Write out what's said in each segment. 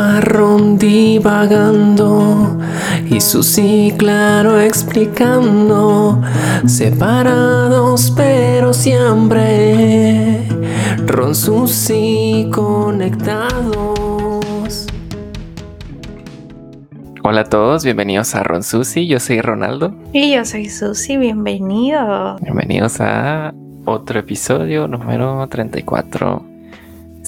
a Ron divagando y Susi claro explicando, separados pero siempre, Ron Susi conectados. Hola a todos, bienvenidos a Ron Susi, yo soy Ronaldo. Y yo soy Susi, bienvenidos. Bienvenidos a otro episodio número 34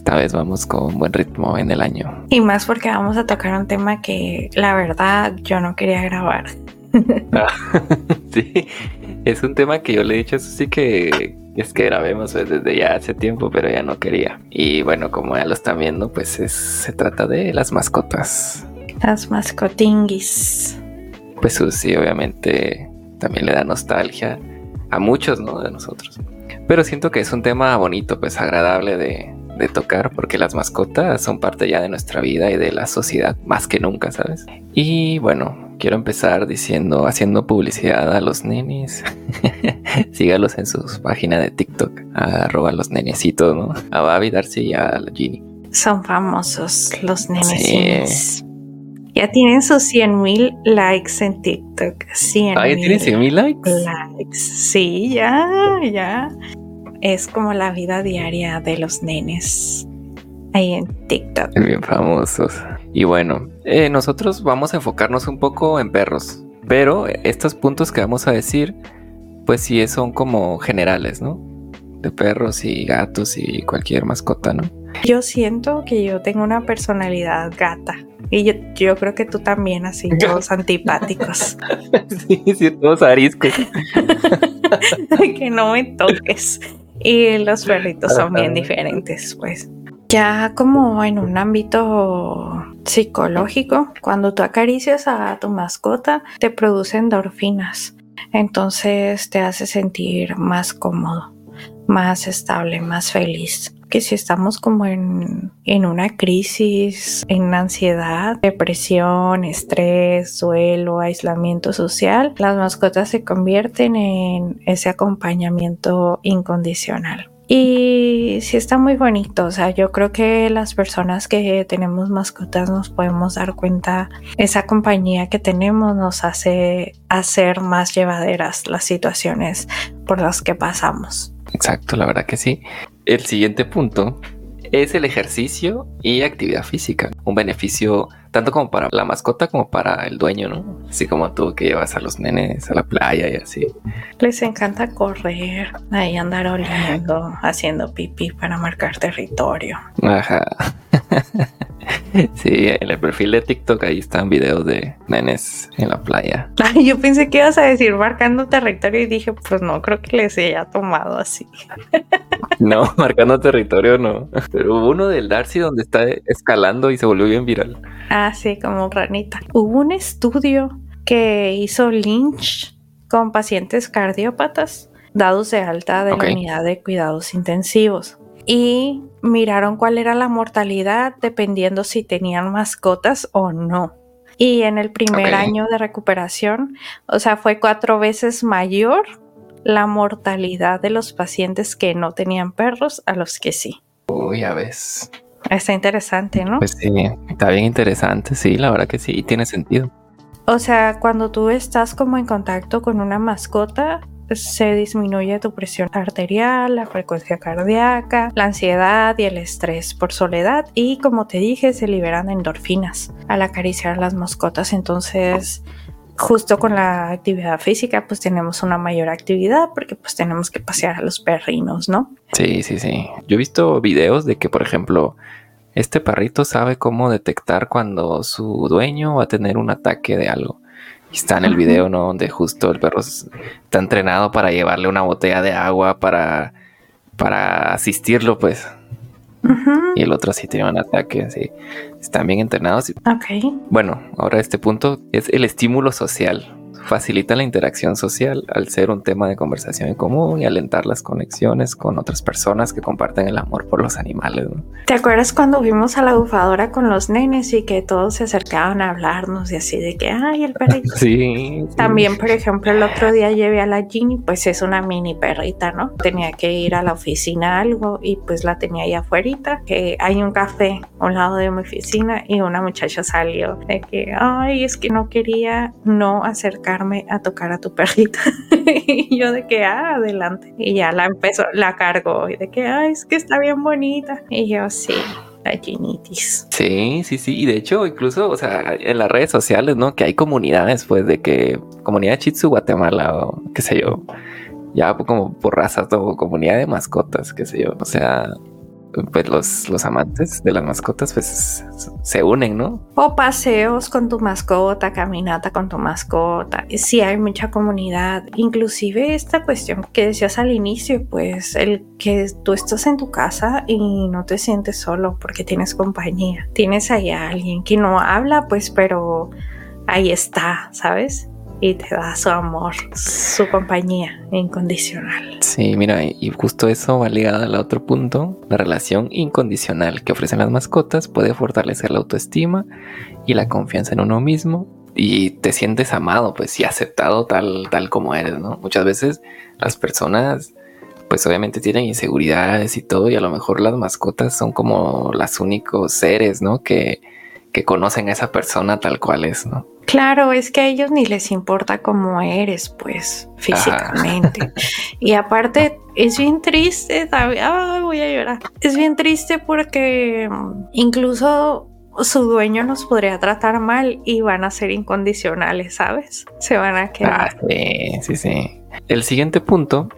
esta vez vamos con buen ritmo en el año. Y más porque vamos a tocar un tema que la verdad yo no quería grabar. Ah, sí, es un tema que yo le he dicho a Susi que es que grabemos pues, desde ya hace tiempo, pero ya no quería. Y bueno, como ya lo están viendo, pues se trata de las mascotas. Las mascotinguis. Pues Susi obviamente también le da nostalgia a muchos, ¿no? De nosotros. Pero siento que es un tema bonito, pues agradable de, de tocar porque las mascotas son parte ya de nuestra vida y de la sociedad más que nunca, ¿sabes? Y bueno, quiero empezar diciendo, haciendo publicidad a los nenes. Sígalos en sus páginas de TikTok, arroba los nenecitos, ¿no? A Babi, Darcy y a Ginny. Son famosos los nenes. Ya tienen sus 100 mil likes en TikTok. 100 ah, ya tienen 100 mil likes. likes. Sí, ya, ya es como la vida diaria de los nenes ahí en TikTok. Bien famosos. Y bueno, eh, nosotros vamos a enfocarnos un poco en perros, pero estos puntos que vamos a decir, pues sí son como generales, ¿no? De perros y gatos y cualquier mascota, ¿no? Yo siento que yo tengo una personalidad gata. Y yo, yo creo que tú también, así, todos antipáticos. sí, sí, todos ariscos. que no me toques. Y los perritos son bien diferentes, pues. Ya como en un ámbito psicológico, cuando tú acaricias a tu mascota, te producen endorfinas. Entonces te hace sentir más cómodo, más estable, más feliz que si estamos como en, una crisis, en ansiedad, depresión, estrés, duelo, aislamiento social, las mascotas se convierten en ese acompañamiento incondicional. Y sí está muy bonito, o sea, yo creo que las personas que tenemos mascotas nos podemos dar cuenta, esa compañía que tenemos nos hace hacer más llevaderas las situaciones por las que pasamos. Exacto, la verdad que sí. El siguiente punto es el ejercicio y actividad física. Un beneficio tanto como para la mascota como para el dueño, ¿no? Así como tú que llevas a los nenes a la playa y así. Les encanta correr, ahí andar oliendo, haciendo pipí para marcar territorio. Ajá. Sí, en el perfil de TikTok ahí están videos de nenes en la playa. Ay, yo pensé que ibas a decir marcando territorio y dije, pues no, creo que les haya tomado así. No, marcando territorio no. Pero hubo uno del Darcy donde está escalando y se volvió bien viral. Ah, sí, como ranita. Hubo un estudio que hizo Lynch con pacientes cardiópatas dados de alta de la unidad de cuidados intensivos y miraron cuál era la mortalidad dependiendo si tenían mascotas o no. Y en el primer año de recuperación, o sea, fue cuatro veces mayor la mortalidad de los pacientes que no tenían perros a los que sí. Uy, ya ves. Está interesante, ¿no? Pues sí, está bien interesante, sí, la verdad que sí, tiene sentido. O sea, cuando tú estás como en contacto con una mascota, se disminuye tu presión arterial, la frecuencia cardíaca, la ansiedad y el estrés por soledad y como te dije se liberan endorfinas al acariciar a las mascotas entonces justo con la actividad física pues tenemos una mayor actividad porque pues tenemos que pasear a los perrinos, ¿no? Sí, sí, sí. Yo he visto videos de que por ejemplo este perrito sabe cómo detectar cuando su dueño va a tener un ataque de algo está en el video, ¿no? Donde justo el perro está entrenado para llevarle una botella de agua para, para asistirlo, pues. Y el otro sí tiene un ataque, así. Están bien entrenados. Ok. Bueno, ahora este punto es el estímulo social. Facilita la interacción social al ser un tema de conversación en común y alentar las conexiones con otras personas que comparten el amor por los animales. ¿Te acuerdas cuando fuimos a la bufadora con los nenes y que todos se acercaban a hablarnos y así de que, ay, el perrito? Sí. También, por ejemplo, el otro día llevé a la Ginny, pues es una mini perrita, ¿no? Tenía que ir a la oficina algo y pues la tenía ahí afuera, que hay un café a un lado de mi oficina y una muchacha salió de que, ay, es que no quería no a tocar a tu perrita. y yo de que, ah, adelante. Y ya la empezó, la cargó y de que, ay, es que está bien bonita. Y yo, sí, la genitis. Sí, sí, sí. Y de hecho, incluso, o sea, en las redes sociales, ¿no? Que hay comunidades, pues, de que comunidad Chitsu Guatemala o qué sé yo. Ya como por razas o comunidad de mascotas, qué sé yo. O sea, pues los, los amantes de las mascotas pues se unen, ¿no? O paseos con tu mascota, caminata con tu mascota. Sí, hay mucha comunidad. Inclusive esta cuestión que decías al inicio, pues el que tú estás en tu casa y no te sientes solo porque tienes compañía. Tienes ahí a alguien que no habla, pues, pero ahí está, ¿sabes? Y te da su amor, su compañía incondicional. Sí, mira, y justo eso va ligado al otro punto, la relación incondicional que ofrecen las mascotas puede fortalecer la autoestima y la confianza en uno mismo y te sientes amado, pues y aceptado tal, tal como eres, ¿no? Muchas veces las personas pues obviamente tienen inseguridades y todo y a lo mejor las mascotas son como los únicos seres, ¿no? Que, que conocen a esa persona tal cual es, ¿no? Claro, es que a ellos ni les importa cómo eres, pues, físicamente. Y aparte, es bien triste, Ay, voy a llorar. Es bien triste porque mm, incluso su dueño nos podría tratar mal y van a ser incondicionales, ¿sabes? Se van a quedar. Ah, sí, sí, sí. El siguiente punto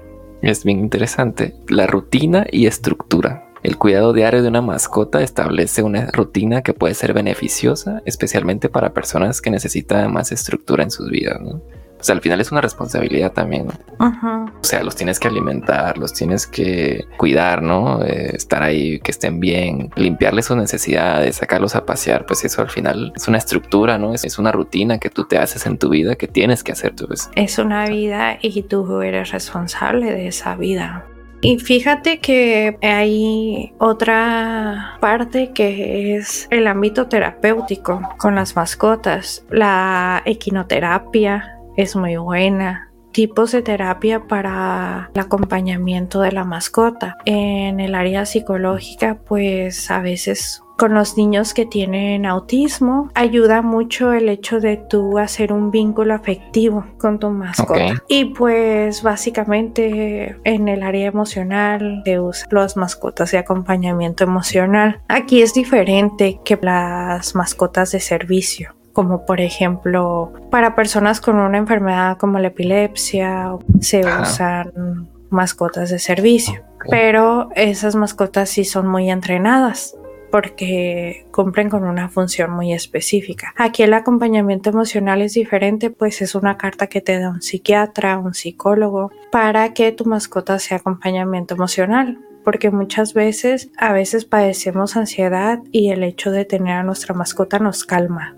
es bien interesante, la rutina y estructura. El cuidado diario de una mascota establece una rutina que puede ser beneficiosa, especialmente para personas que necesitan más estructura en sus vidas. ¿no? O sea, al final es una responsabilidad también. O sea, los tienes que alimentar, los tienes que cuidar, ¿no? Eh, estar ahí, que estén bien, limpiarles sus necesidades, sacarlos a pasear. Pues eso al final es una estructura, ¿no? Es, es una rutina que tú te haces en tu vida que tienes que hacer tú. Pues. Es una vida y tú eres responsable de esa vida. Y fíjate que hay otra parte que es el ámbito terapéutico con las mascotas. La equinoterapia es muy buena tipos de terapia para el acompañamiento de la mascota. En el área psicológica, pues a veces con los niños que tienen autismo ayuda mucho el hecho de tú hacer un vínculo afectivo con tu mascota. Y pues básicamente en el área emocional se usan las mascotas de acompañamiento emocional. Aquí es diferente que las mascotas de servicio como por ejemplo para personas con una enfermedad como la epilepsia se usan mascotas de servicio, pero esas mascotas sí son muy entrenadas porque cumplen con una función muy específica. Aquí el acompañamiento emocional es diferente, pues es una carta que te da un psiquiatra, un psicólogo, para que tu mascota sea acompañamiento emocional porque muchas veces a veces padecemos ansiedad y el hecho de tener a nuestra mascota nos calma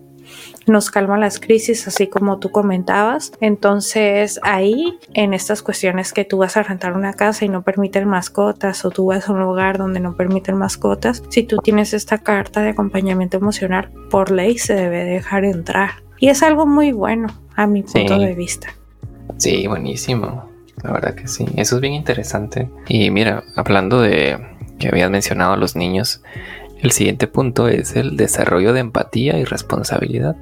nos calma las crisis, así como tú comentabas. Entonces ahí, en estas cuestiones que tú vas a rentar una casa y no permiten mascotas o tú vas a un lugar donde no permiten mascotas, si tú tienes esta carta de acompañamiento emocional, por ley se debe dejar entrar. Y es algo muy bueno a mi punto de vista. Sí, buenísimo. La verdad que sí. Eso es bien interesante. Y mira, hablando de que habías mencionado a los niños, el siguiente punto es el desarrollo de empatía y responsabilidad.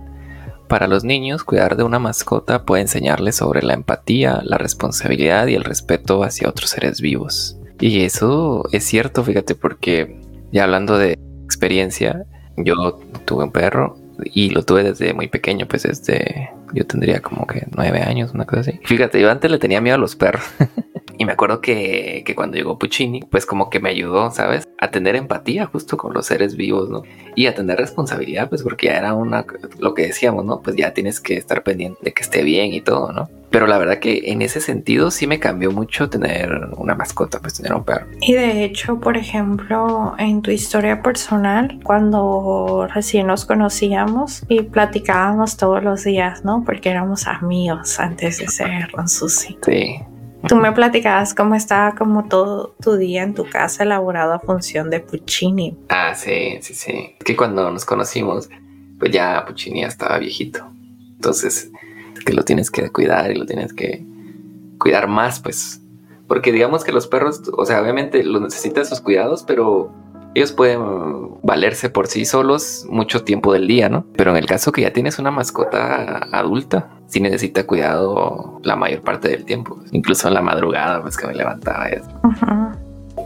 Para los niños, cuidar de una mascota puede enseñarles sobre la empatía, la responsabilidad y el respeto hacia otros seres vivos. Y eso es cierto, fíjate, porque ya hablando de experiencia, yo tuve un perro y lo tuve desde muy pequeño, pues desde yo tendría como que nueve años, una cosa así. Fíjate, yo antes le tenía miedo a los perros. y me acuerdo que, que, cuando llegó Puccini, pues como que me ayudó, ¿sabes? A tener empatía justo con los seres vivos, ¿no? Y a tener responsabilidad, pues porque ya era una, lo que decíamos, ¿no? Pues ya tienes que estar pendiente de que esté bien y todo, ¿no? Pero la verdad que en ese sentido sí me cambió mucho tener una mascota, pues tener un perro. Y de hecho, por ejemplo, en tu historia personal, cuando recién nos conocíamos y platicábamos todos los días, ¿no? Porque éramos amigos antes de ser Ron Susi. Sí. Tú me platicabas cómo estaba como todo tu día en tu casa elaborado a función de Puccini. Ah, sí, sí, sí. Es que cuando nos conocimos, pues ya Puccini ya estaba viejito. Entonces, que lo tienes que cuidar y lo tienes que cuidar más, pues. Porque digamos que los perros, o sea, obviamente los necesitan sus cuidados, pero ellos pueden valerse por sí solos mucho tiempo del día, ¿no? Pero en el caso que ya tienes una mascota adulta, sí necesita cuidado la mayor parte del tiempo. Incluso en la madrugada, pues que me levantaba.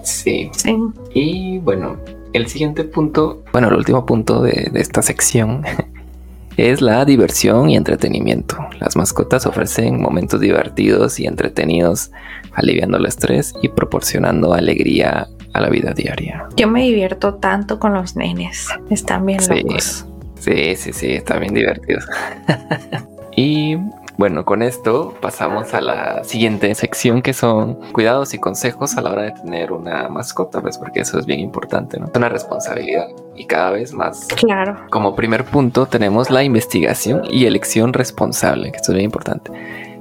Sí. Sí. Y bueno, el siguiente punto, bueno, el último punto de, de esta sección es la diversión y entretenimiento. Las mascotas ofrecen momentos divertidos y entretenidos, aliviando el estrés y proporcionando alegría a la vida diaria. Yo me divierto tanto con los nenes. Están bien Sí. locos. Sí, sí, sí, está bien divertido. y bueno, con esto pasamos a la siguiente sección que son cuidados y consejos a la hora de tener una mascota, pues porque eso es bien importante, ¿no? Es una responsabilidad y cada vez más. Claro. Como primer punto tenemos la investigación y elección responsable, que esto es bien importante.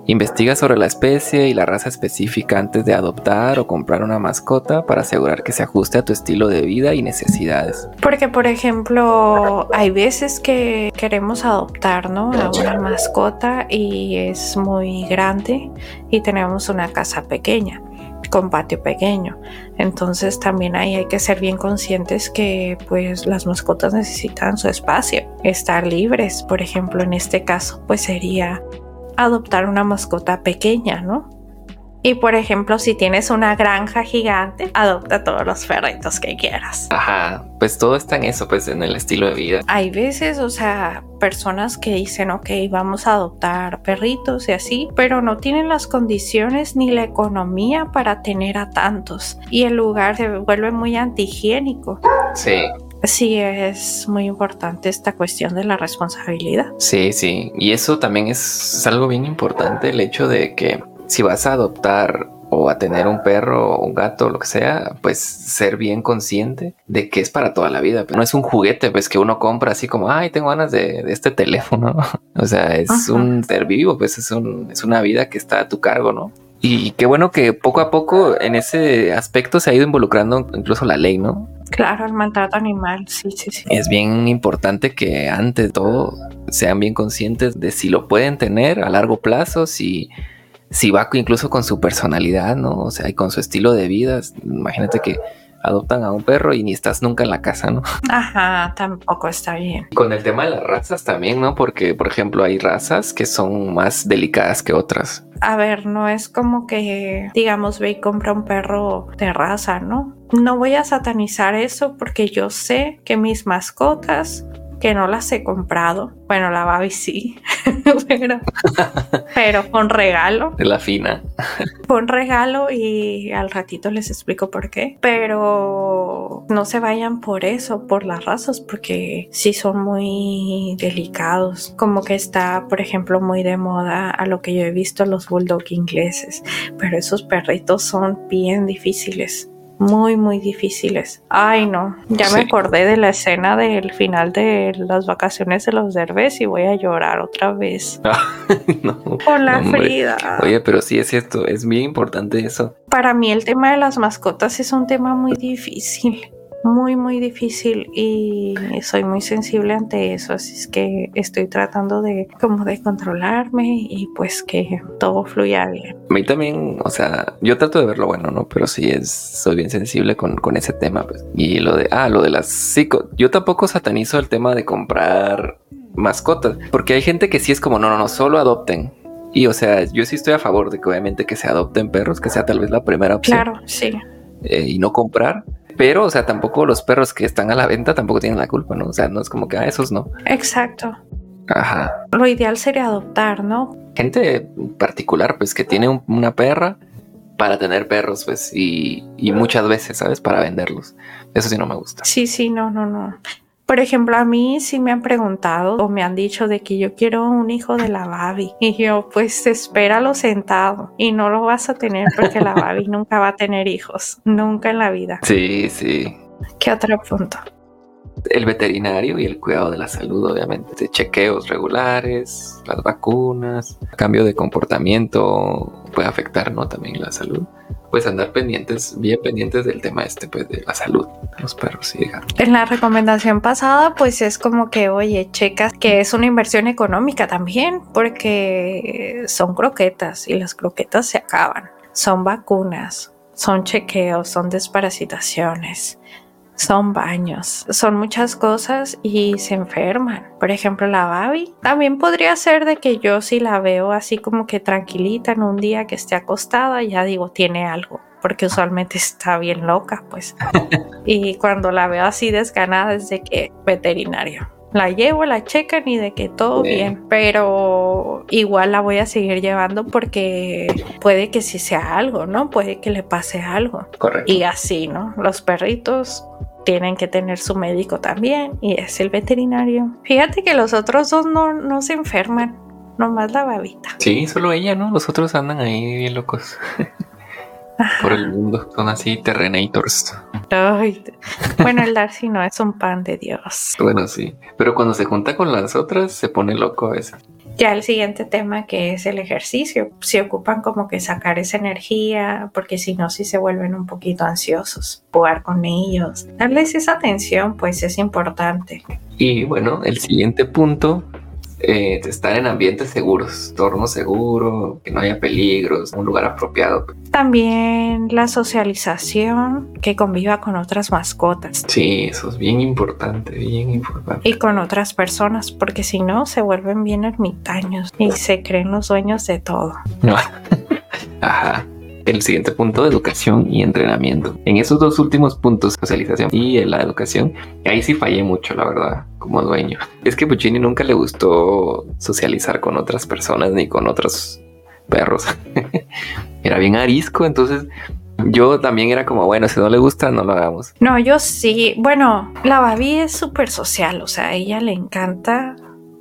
Investiga sobre la especie y la raza específica antes de adoptar o comprar una mascota para asegurar que se ajuste a tu estilo de vida y necesidades. Porque, por ejemplo, hay veces que queremos adoptar, ¿no? A una mascota y es muy grande y tenemos una casa pequeña con patio pequeño. Entonces también ahí hay que ser bien conscientes que pues las mascotas necesitan su espacio, estar libres. Por ejemplo, en este caso pues sería adoptar una mascota pequeña, ¿no? Y por ejemplo, si tienes una granja gigante, adopta todos los perritos que quieras. Ajá, pues todo está en eso, pues en el estilo de vida. Hay veces, o sea, personas que dicen, ok, vamos a adoptar perritos y así, pero no tienen las condiciones ni la economía para tener a tantos. Y el lugar se vuelve muy antihigiénico. Sí, Sí, es muy importante esta cuestión de la responsabilidad. sí, sí. Y eso también es, es algo bien importante, el hecho de que si vas a adoptar o a tener un perro o un gato, lo que sea, pues ser bien consciente de que es para toda la vida. No es un juguete, pues que uno compra así como, ay, tengo ganas de, de este teléfono. o sea, es Ajá. un ser vivo, pues es, un, es una vida que está a tu cargo, ¿no? Y qué bueno que poco a poco en ese aspecto se ha ido involucrando incluso la ley, ¿no? Claro, el maltrato animal, sí, sí, sí. Es bien importante que ante todo sean bien conscientes de si lo pueden tener a largo plazo, si, si va incluso con su personalidad, ¿no? O sea, y con su estilo de vida. Imagínate que adoptan a un perro y ni estás nunca en la casa, ¿no? Ajá, tampoco está bien. Con el tema de las razas también, ¿no? Porque, por ejemplo, hay razas que son más delicadas que otras. A ver, no es como que, digamos, ve y compra un perro de raza, ¿no? No voy a satanizar eso porque yo sé que mis mascotas, que no las he comprado, bueno, la Babi sí, pero, pero con regalo, De la fina. con regalo y al ratito les explico por qué. Pero no se vayan por eso, por las razas, porque sí son muy delicados. Como que está, por ejemplo, muy de moda a lo que yo he visto los bulldog ingleses. Pero esos perritos son bien difíciles. Muy, muy difíciles. Ay, no. Ya me acordé de la escena del final de las vacaciones de los derbes y voy a llorar otra vez. no. Con la No, hombre. Frida. Oye, pero sí es cierto, es bien importante eso. Para mí el tema de las mascotas es un tema muy difícil, muy muy difícil y soy muy sensible ante eso, así es que estoy tratando de como de controlarme y pues que todo fluya bien. A mí también, o sea, yo trato de ver lo bueno, ¿no? Pero sí es, soy bien sensible con, con ese tema, pues. Y lo de, ah, lo de las psico. Yo tampoco satanizo el tema de comprar mascotas, porque hay gente que sí es como, no, no, no, solo adopten. Y o sea, yo sí estoy a favor de que obviamente que se adopten perros, que sea tal vez la primera opción. Claro, sí, eh, y no comprar. Pero, o sea, tampoco los perros que están a la venta tampoco tienen la culpa, ¿no? O sea, no es como que, ah, esos no. exacto. Ajá. Lo ideal sería adoptar, ¿no? gente particular, pues que tiene un- una perra para tener perros, pues, y, y muchas veces, ¿sabes? Para venderlos. Eso sí no me gusta. Sí, sí, no, no, no. Por ejemplo, a mí sí me han preguntado o me han dicho de que yo quiero un hijo de la Babi. Y yo, pues espéralo sentado y no lo vas a tener porque la Babi nunca va a tener hijos. Nunca en la vida. Sí, sí. ¿Qué otro punto? El veterinario y el cuidado de la salud, obviamente. Chequeos regulares, las vacunas, cambio de comportamiento puede afectar, ¿no? También la salud pues andar pendientes, bien pendientes del tema este, pues de la salud de los perros y. En la recomendación pasada, pues es como que, oye, checas que es una inversión económica también, porque son croquetas y las croquetas se acaban. Son vacunas, son chequeos, son desparasitaciones son baños, son muchas cosas y se enferman. Por ejemplo, la Babi también podría ser de que yo si la veo así como que tranquilita en un día que esté acostada, ya digo, tiene algo, porque usualmente está bien loca, pues. y cuando la veo así desganada es de que veterinario. La llevo, la checan y de que todo bien, pero igual la voy a seguir llevando porque puede que sí sea algo, ¿no? Puede que le pase algo. Correcto. Y así, ¿no? Los perritos tienen que tener su médico también y es el veterinario. Fíjate que los otros dos no, no se enferman, nomás la babita. Sí, solo ella, ¿no? Los otros andan ahí bien locos. Por el mundo, son así terrenators. Ay, bueno, el Darcy no es un pan de Dios. Bueno, sí, pero cuando se junta con las otras se pone loco a veces. Ya el siguiente tema que es el ejercicio, se ocupan como que sacar esa energía, porque si no, si se vuelven un poquito ansiosos, jugar con ellos, darles esa atención, pues es importante. Y bueno, el siguiente punto eh, estar en ambientes seguros, entorno seguro, que no haya peligros, un lugar apropiado. También la socialización, que conviva con otras mascotas. Sí, eso es bien importante, bien importante. Y con otras personas, porque si no, se vuelven bien ermitaños y se creen los dueños de todo. Ajá el siguiente punto, educación y entrenamiento. En esos dos últimos puntos, socialización y la educación, ahí sí fallé mucho, la verdad, como dueño. Es que Puccini nunca le gustó socializar con otras personas ni con otros perros. era bien arisco, entonces yo también era como, bueno, si no le gusta, no lo hagamos. No, yo sí. Bueno, la Babi es súper social, o sea, a ella le encanta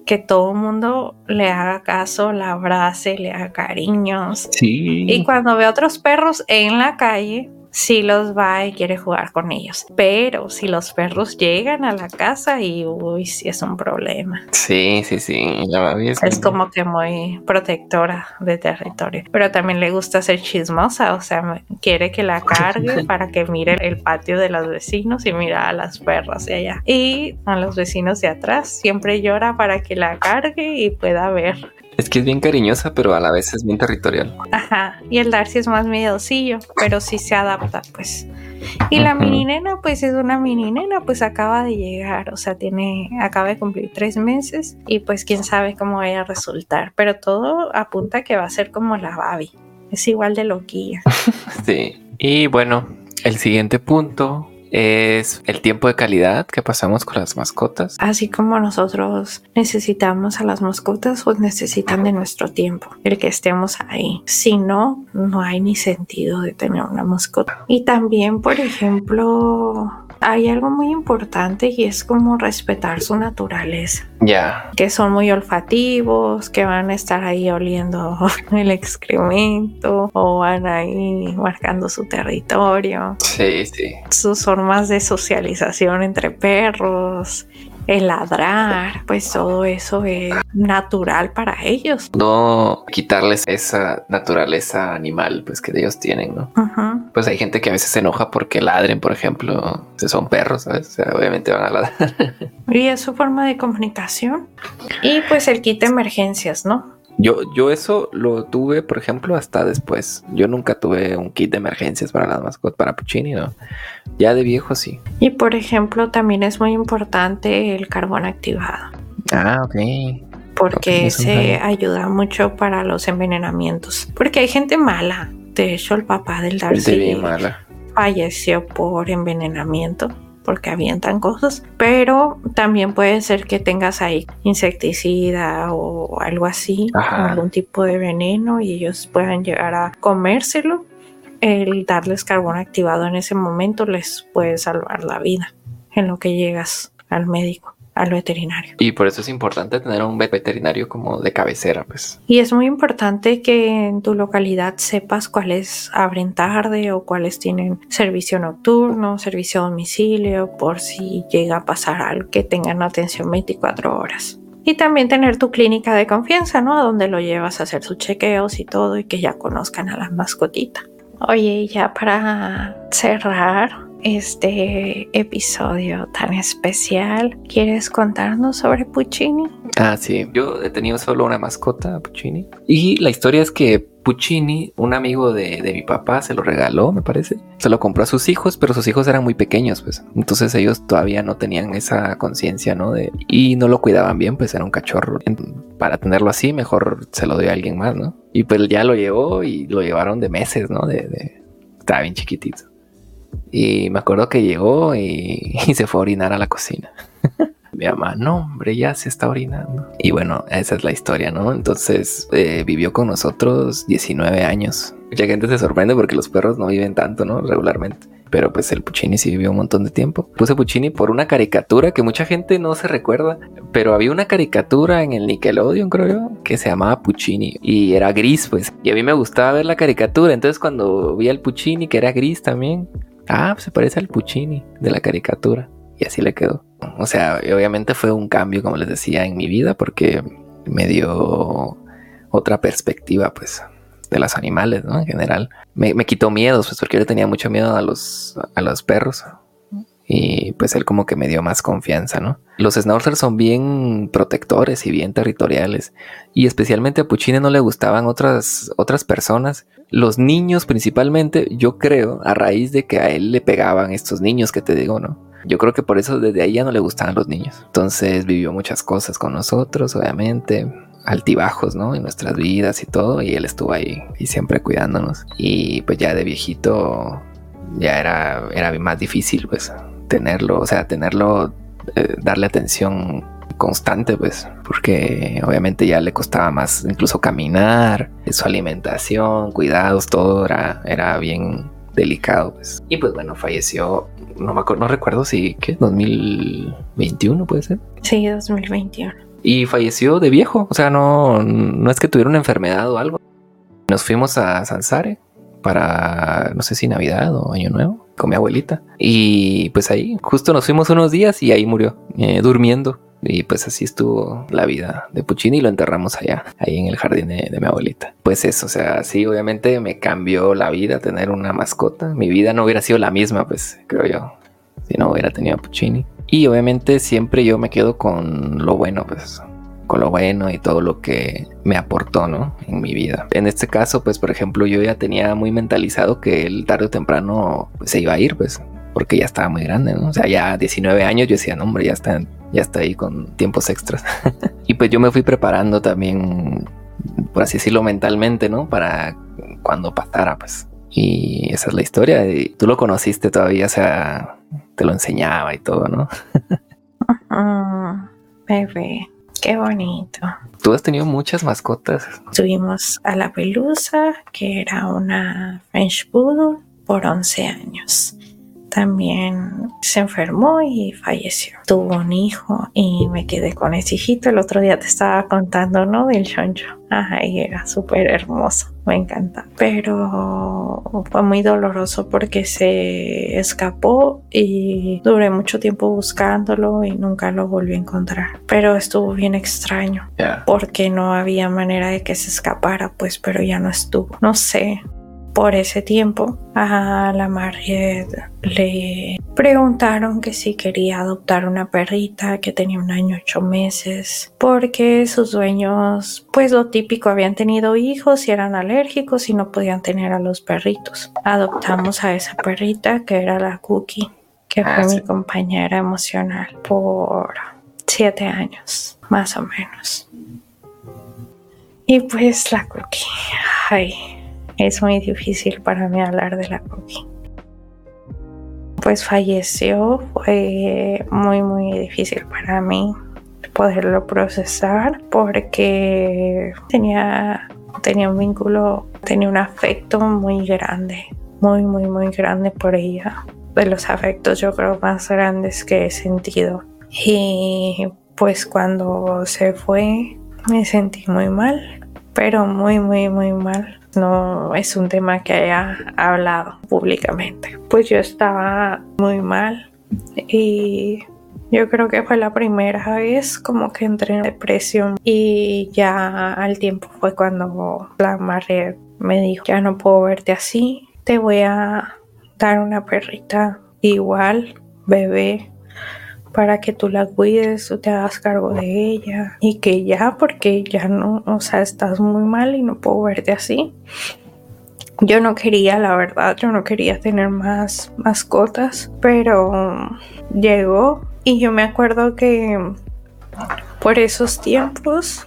que todo el mundo le haga caso, la abrace, le haga cariños. Sí. Y cuando ve a otros perros en la calle, si los va y quiere jugar con ellos. Pero si los perros llegan a la casa y uy, sí es un problema. Sí, sí, sí. La es, es como que muy protectora de territorio. Pero también le gusta ser chismosa, o sea, quiere que la cargue para que mire el patio de los vecinos y mira a las perras de allá. Y a los vecinos de atrás siempre llora para que la cargue y pueda ver es que es bien cariñosa, pero a la vez es bien territorial. Ajá, y el Darcy es más miedosillo, pero sí se adapta, pues. Y la mini nena, pues es una mini nena, pues acaba de llegar, o sea, tiene, acaba de cumplir tres meses y pues quién sabe cómo vaya a resultar, pero todo apunta que va a ser como la Babi, es igual de loquilla. sí, y bueno, el siguiente punto es el tiempo de calidad que pasamos con las mascotas. Así como nosotros necesitamos a las mascotas, pues necesitan de nuestro tiempo, el que estemos ahí. Si no, no hay ni sentido de tener una mascota. Y también, por ejemplo, hay algo muy importante y es como respetar su naturaleza. Ya. Que son muy olfativos, que van a estar ahí oliendo el excremento o van ahí marcando su territorio. Sí, sí. Sus formas de socialización entre perros el ladrar, pues todo eso es natural para ellos. No quitarles esa naturaleza animal, pues que ellos tienen, ¿no? Pues hay gente que a veces se enoja porque ladren, por ejemplo, si son perros, ¿sabes? O sea, obviamente van a ladrar. y es su forma de comunicación. Y pues el kit de emergencias, ¿no? Yo, yo eso lo tuve, por ejemplo, hasta después. Yo nunca tuve un kit de emergencias para las mascotas, para Puccini, ¿no? Ya de viejo sí. Y por ejemplo, también es muy importante el carbón activado. Ah, ok. Porque se ayuda mucho para los envenenamientos. Porque hay gente mala. De hecho, el papá del Darcy mala. falleció por envenenamiento porque avientan cosas, pero también puede ser que tengas ahí insecticida o algo así, algún tipo de veneno y ellos puedan llegar a comérselo. El darles carbón activado en ese momento les puede salvar la vida en lo que llegas al médico al veterinario. Y por eso es importante tener un veterinario como de cabecera, pues. Y es muy importante que en tu localidad sepas cuáles abren tarde o cuáles tienen servicio nocturno, servicio a domicilio, por si llega a pasar algo, que tengan atención 24 horas. Y también tener tu clínica de confianza, ¿no? A donde lo llevas a hacer sus chequeos y todo y que ya conozcan a la mascotita. Oye, ya para cerrar, este episodio tan especial. ¿Quieres contarnos sobre Puccini? Ah, sí. Yo he tenido solo una mascota, Puccini. Y la historia es que Puccini, un amigo de, mi papá, se lo regaló, me parece. Se lo compró a sus hijos, pero sus hijos eran muy pequeños, pues. Entonces ellos todavía no tenían esa conciencia, ¿no? De, y no lo cuidaban bien, pues era un cachorro. Para tenerlo así, mejor se lo doy a alguien más, ¿no? Y pues ya lo llevó y lo llevaron de meses, ¿no? De, de... Estaba bien chiquitito. Y me acuerdo que llegó y, se fue a orinar a la cocina. Mi mamá, no, hombre, ya se está orinando. Y bueno, esa es la historia, ¿no? Entonces eh, vivió con nosotros 19 años. Mucha gente se sorprende porque los perros no viven tanto, ¿no? Regularmente. Pero pues el Puccini sí vivió un montón de tiempo. Puse Puccini por una caricatura que mucha gente no se recuerda, pero había una caricatura en el Nickelodeon, creo yo, que se llamaba Puccini y era gris, pues. Y a mí me gustaba ver la caricatura, entonces cuando vi al Puccini, que era gris también, ah, pues se parece al Puccini de la caricatura. Y así le quedó. O sea, obviamente fue un cambio, como les decía, en mi vida porque me dio otra perspectiva, pues, de los animales, ¿no? En general. Me, quitó miedos, pues, porque yo tenía mucho miedo a los, a los perros. Y pues él como que me dio más confianza, ¿no? Los schnauzers son bien protectores y bien territoriales. Y especialmente a Puccini no le gustaban otras, otras personas los niños principalmente, yo creo, a raíz de que a él le pegaban estos niños que te digo, ¿no? Yo creo que por eso desde ahí ya no le gustaban los niños. Entonces vivió muchas cosas con nosotros, obviamente, altibajos, ¿no? En nuestras vidas y todo, y él estuvo ahí y siempre cuidándonos. Y pues ya de viejito ya era, era más difícil, pues, tenerlo, o sea, tenerlo, eh, darle atención constante, pues, porque obviamente ya le costaba más incluso caminar, su alimentación, cuidados, todo era, era bien delicado, pues. Y pues bueno, falleció, no me acuerdo, no recuerdo si, ¿qué? 2021 puede ser. Sí, 2021. Y falleció de viejo, o sea, no, no es que tuviera una enfermedad o algo. Nos fuimos a Sansare para, no sé si Navidad o Año Nuevo, con mi abuelita. Y pues ahí, justo nos fuimos unos días y ahí murió, eh, durmiendo. Y pues así estuvo la vida de Puccini y lo enterramos allá, ahí en el jardín de, mi abuelita. Pues eso, o sea, sí, obviamente me cambió la vida tener una mascota. Mi vida no hubiera sido la misma, pues creo yo, si no hubiera tenido a Puccini. Y obviamente siempre yo me quedo con lo bueno, pues con lo bueno y todo lo que me aportó, ¿no? En mi vida. En este caso, pues, por ejemplo, yo ya tenía muy mentalizado que el tarde o temprano pues, se iba a ir, pues, porque ya estaba muy grande, ¿no? O sea, ya 19 años yo decía, no, hombre, ya está, ya está ahí con tiempos extras. y pues yo me fui preparando también, por así decirlo, mentalmente, ¿no? Para cuando pasara, pues. Y esa es la historia. Y tú lo conociste todavía, o sea, te lo enseñaba y todo, ¿no? bebé, qué bonito. Tú has tenido muchas mascotas. Tuvimos a la pelusa, que era una French Poodle, por 11 años también se enfermó y falleció. Tuvo un hijo y me quedé con ese hijito. El otro día te estaba contando, ¿no? Del choncho. Ajá, y era súper hermoso. Me encanta. Pero fue muy doloroso porque se escapó y duré mucho tiempo buscándolo y nunca lo volví a encontrar. Pero estuvo bien extraño. Porque no había manera de que se escapara, pues, pero ya no estuvo. No sé, por ese tiempo a la Marriott le preguntaron que si quería adoptar una perrita que tenía un año ocho meses porque sus dueños pues lo típico habían tenido hijos y eran alérgicos y no podían tener a los perritos. Adoptamos a esa perrita que era la Cookie que fue ah, mi compañera emocional por siete años más o menos. Y pues la Cookie ay es muy difícil para mí hablar de la Cookie. Pues falleció, fue muy muy difícil para mí poderlo procesar porque tenía, tenía un vínculo, tenía un afecto muy grande, muy muy muy grande por ella. De los afectos yo creo más grandes que he sentido Y pues cuando se fue me sentí muy mal, pero muy, muy, muy mal. No es un tema que haya hablado públicamente. Pues yo estaba muy mal y yo creo que fue la primera vez como que entré en depresión y ya al tiempo fue cuando la madre me dijo, ya no puedo verte así, te voy a dar una perrita igual, bebé, para que tú la cuides o te hagas cargo de ella y que ya, porque ya no, o sea, estás muy mal y no puedo verte así. Yo no quería, la verdad, yo no quería tener más mascotas, pero llegó y yo me acuerdo que por esos tiempos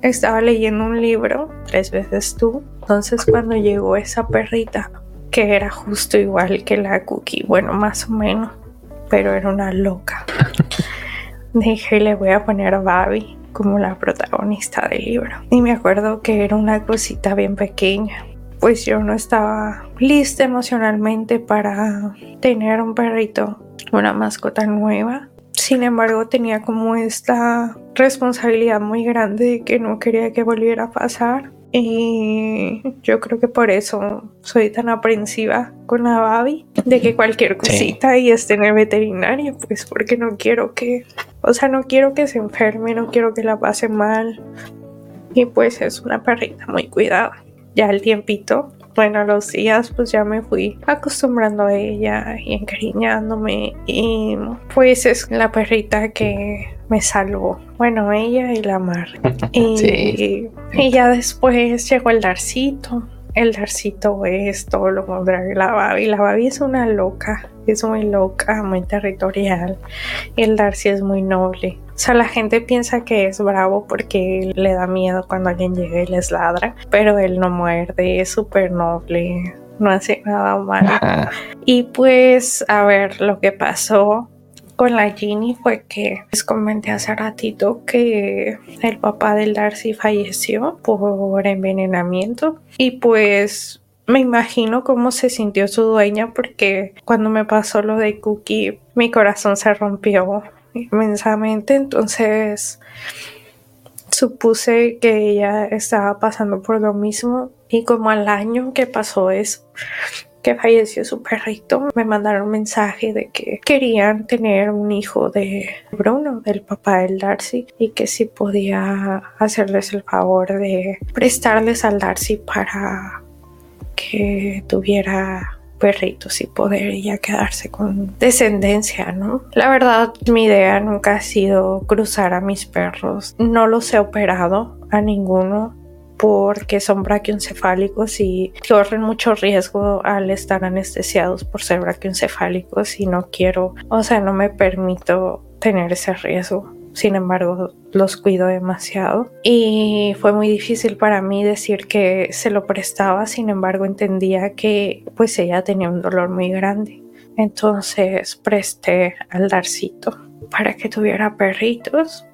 estaba leyendo un libro, tres veces tú, entonces cuando llegó esa perrita, que era justo igual que la cookie, bueno, más o menos, pero era una loca. Dije, le voy a poner a Babi como la protagonista del libro. Y me acuerdo que era una cosita bien pequeña. Pues yo no estaba lista emocionalmente para tener un perrito, una mascota nueva. Sin embargo, tenía como esta responsabilidad muy grande que no quería que volviera a pasar. Y yo creo que por eso soy tan aprensiva con la Babi, de que cualquier cosita y esté en el veterinario, pues porque no quiero que, o sea, no quiero que se enferme, no quiero que la pase mal. Y pues es una perrita muy cuidada. Ya el tiempito, bueno, los días pues ya me fui acostumbrando a ella y encariñándome. Y pues es la perrita que me salvó. Bueno, ella y la mar. Y, y ya después llegó el Darcito. El Darcito es todo lo contrario la Babi. La Babi es una loca, es muy loca, muy territorial. Y el Darcy es muy noble. O sea, la gente piensa que es bravo porque le da miedo cuando alguien llega y les ladra, pero él no muerde, es súper noble, no hace nada malo. Y pues, a ver, lo que pasó con la Ginny fue que les comenté hace ratito que el papá del Darcy falleció por envenenamiento. Y pues me imagino cómo se sintió su dueña porque cuando me pasó lo de Cookie mi corazón se rompió inmensamente. Entonces supuse que ella estaba pasando por lo mismo. Y como al año que pasó eso que falleció su perrito, me mandaron un mensaje de que querían tener un hijo de Bruno, del papá del Darcy, y que si podía hacerles el favor de prestarles al Darcy para que tuviera perritos y poder ya quedarse con descendencia, ¿no? La verdad, mi idea nunca ha sido cruzar a mis perros. No los he operado a ninguno porque son braquioencefálicos y corren mucho riesgo al estar anestesiados por ser braquioencefálicos y no quiero, o sea, no me permito tener ese riesgo. Sin embargo, los cuido demasiado y fue muy difícil para mí decir que se lo prestaba, sin embargo entendía que pues ella tenía un dolor muy grande. Entonces presté al Darcito para que tuviera perritos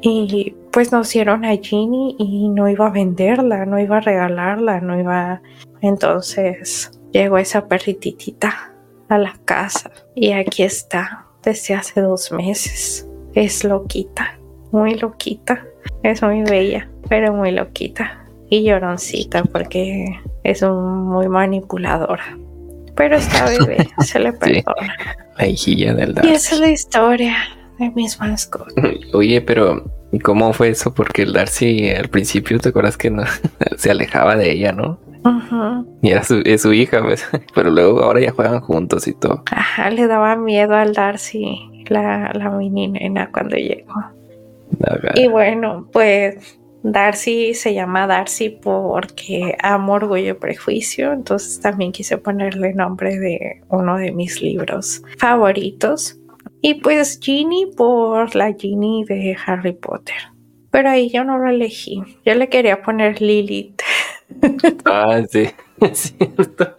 y pues nos dieron a Ginny y no iba a venderla, no iba a regalarla, no iba... Entonces llegó esa perrititita a la casa y aquí está desde hace dos meses. Es loquita, muy loquita. Es muy bella, pero muy loquita. Y lloroncita porque es muy manipuladora. Pero esta bebé se le perdona. La hijilla del Y esa es la historia de mis mascotas. Oye, pero ¿y cómo fue eso? Porque el Darcy al principio, ¿te acuerdas que no se alejaba de ella, no? Y era su, es su hija, pues. Pero luego ahora ya juegan juntos y todo. Ajá, le daba miedo al Darcy, la, la mini nena, cuando llegó. Y bueno, pues Darcy se llama Darcy porque amo orgullo y prejuicio, entonces también quise ponerle nombre de uno de mis libros favoritos. Y pues Ginny por la Ginny de Harry Potter. Pero ahí yo no lo elegí. Yo le quería poner Lilith. ah, sí, es cierto.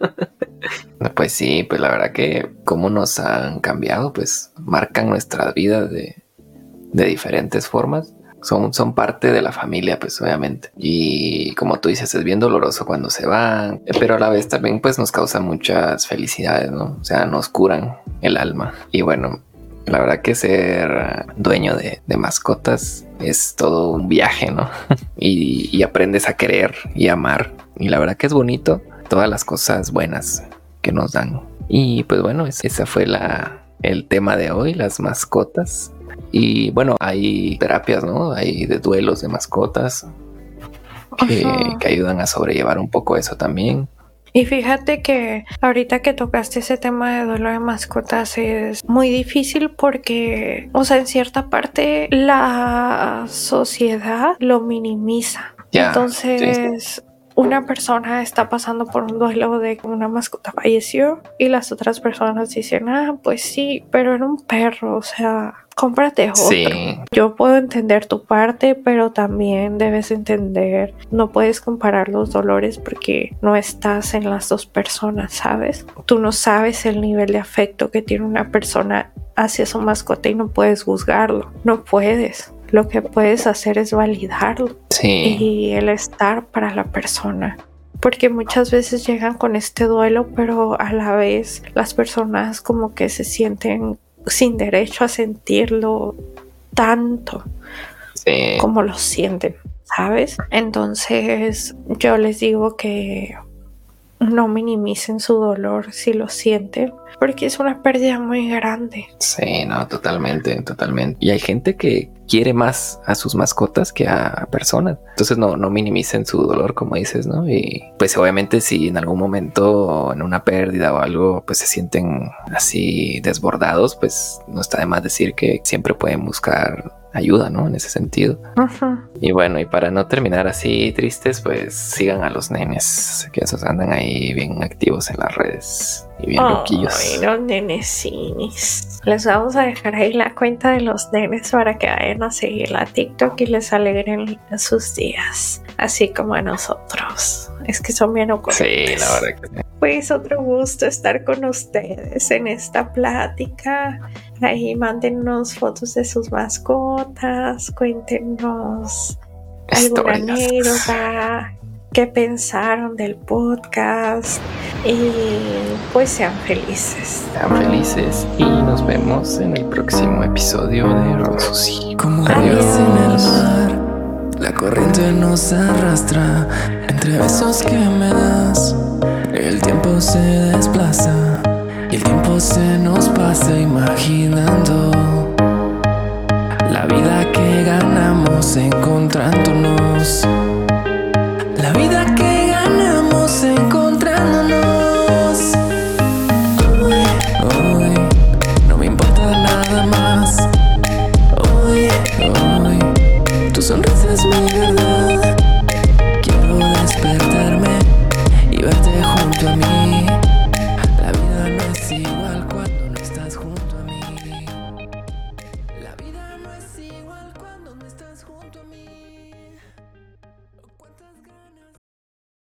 Pues sí, pues la verdad que cómo nos han cambiado, pues marcan nuestra vida de, de diferentes formas. Son, son, parte de la familia, pues obviamente. Y como tú dices, es bien doloroso cuando se van, pero a la vez también pues nos causa muchas felicidades, ¿no? O sea, nos curan el alma. Y bueno, La verdad que ser dueño de, mascotas es todo un viaje, ¿no? y, y aprendes a querer y amar. Y la verdad que es bonito todas las cosas buenas que nos dan. Y pues bueno, ese fue la, el tema de hoy, las mascotas. Y bueno, hay terapias, ¿no? Hay de duelos de mascotas que, que, ayudan a sobrellevar un poco eso también. Y fíjate que ahorita que tocaste ese tema de duelo de mascotas es muy difícil porque, o sea, en cierta parte la sociedad lo minimiza. Entonces, una persona está pasando por un duelo de que una mascota falleció y las otras personas dicen, ah, pues sí, pero era un perro, o sea, cómprate otro. Yo puedo entender tu parte, pero también debes entender, no puedes comparar los dolores porque no estás en las dos personas, ¿sabes? Tú no sabes el nivel de afecto que tiene una persona hacia su mascota y no puedes juzgarlo, no puedes lo que puedes hacer es validarlo y el estar para la persona. Porque muchas veces llegan con este duelo, pero a la vez las personas como que se sienten sin derecho a sentirlo tanto como lo sienten, ¿sabes? Entonces yo les digo que no minimicen su dolor si lo sienten, porque es una pérdida muy grande. Sí, no, totalmente, totalmente. Y hay gente que quiere más a sus mascotas que a personas. Entonces no, no minimicen su dolor, como dices, ¿no? Y pues obviamente si en algún momento en una pérdida o algo, pues se sienten así desbordados, pues no está de más decir que siempre pueden buscar ayuda, ¿no? En ese sentido. Y bueno, y para no terminar así tristes, pues sigan a los nenes, que esos andan ahí bien activos en las redes y bien loquillos. Ay, los nenesinis. Les vamos a dejar ahí la cuenta de los nenes para que vayan a seguir la TikTok y les alegren sus días, así como a nosotros. Es que son bien ocurrentes. Sí, la verdad que sí. Pues otro gusto estar con ustedes en esta plática. Ahí mándenos fotos de sus mascotas, cuéntenos alguna anécdota, qué pensaron del podcast y pues sean felices. Sean felices y nos vemos en el próximo episodio de Rosusi. Como Adiós. en el mar, la corriente nos arrastra entre besos que me das. El tiempo se desplaza y el tiempo se nos pasa imaginando la vida que ganamos encontrándonos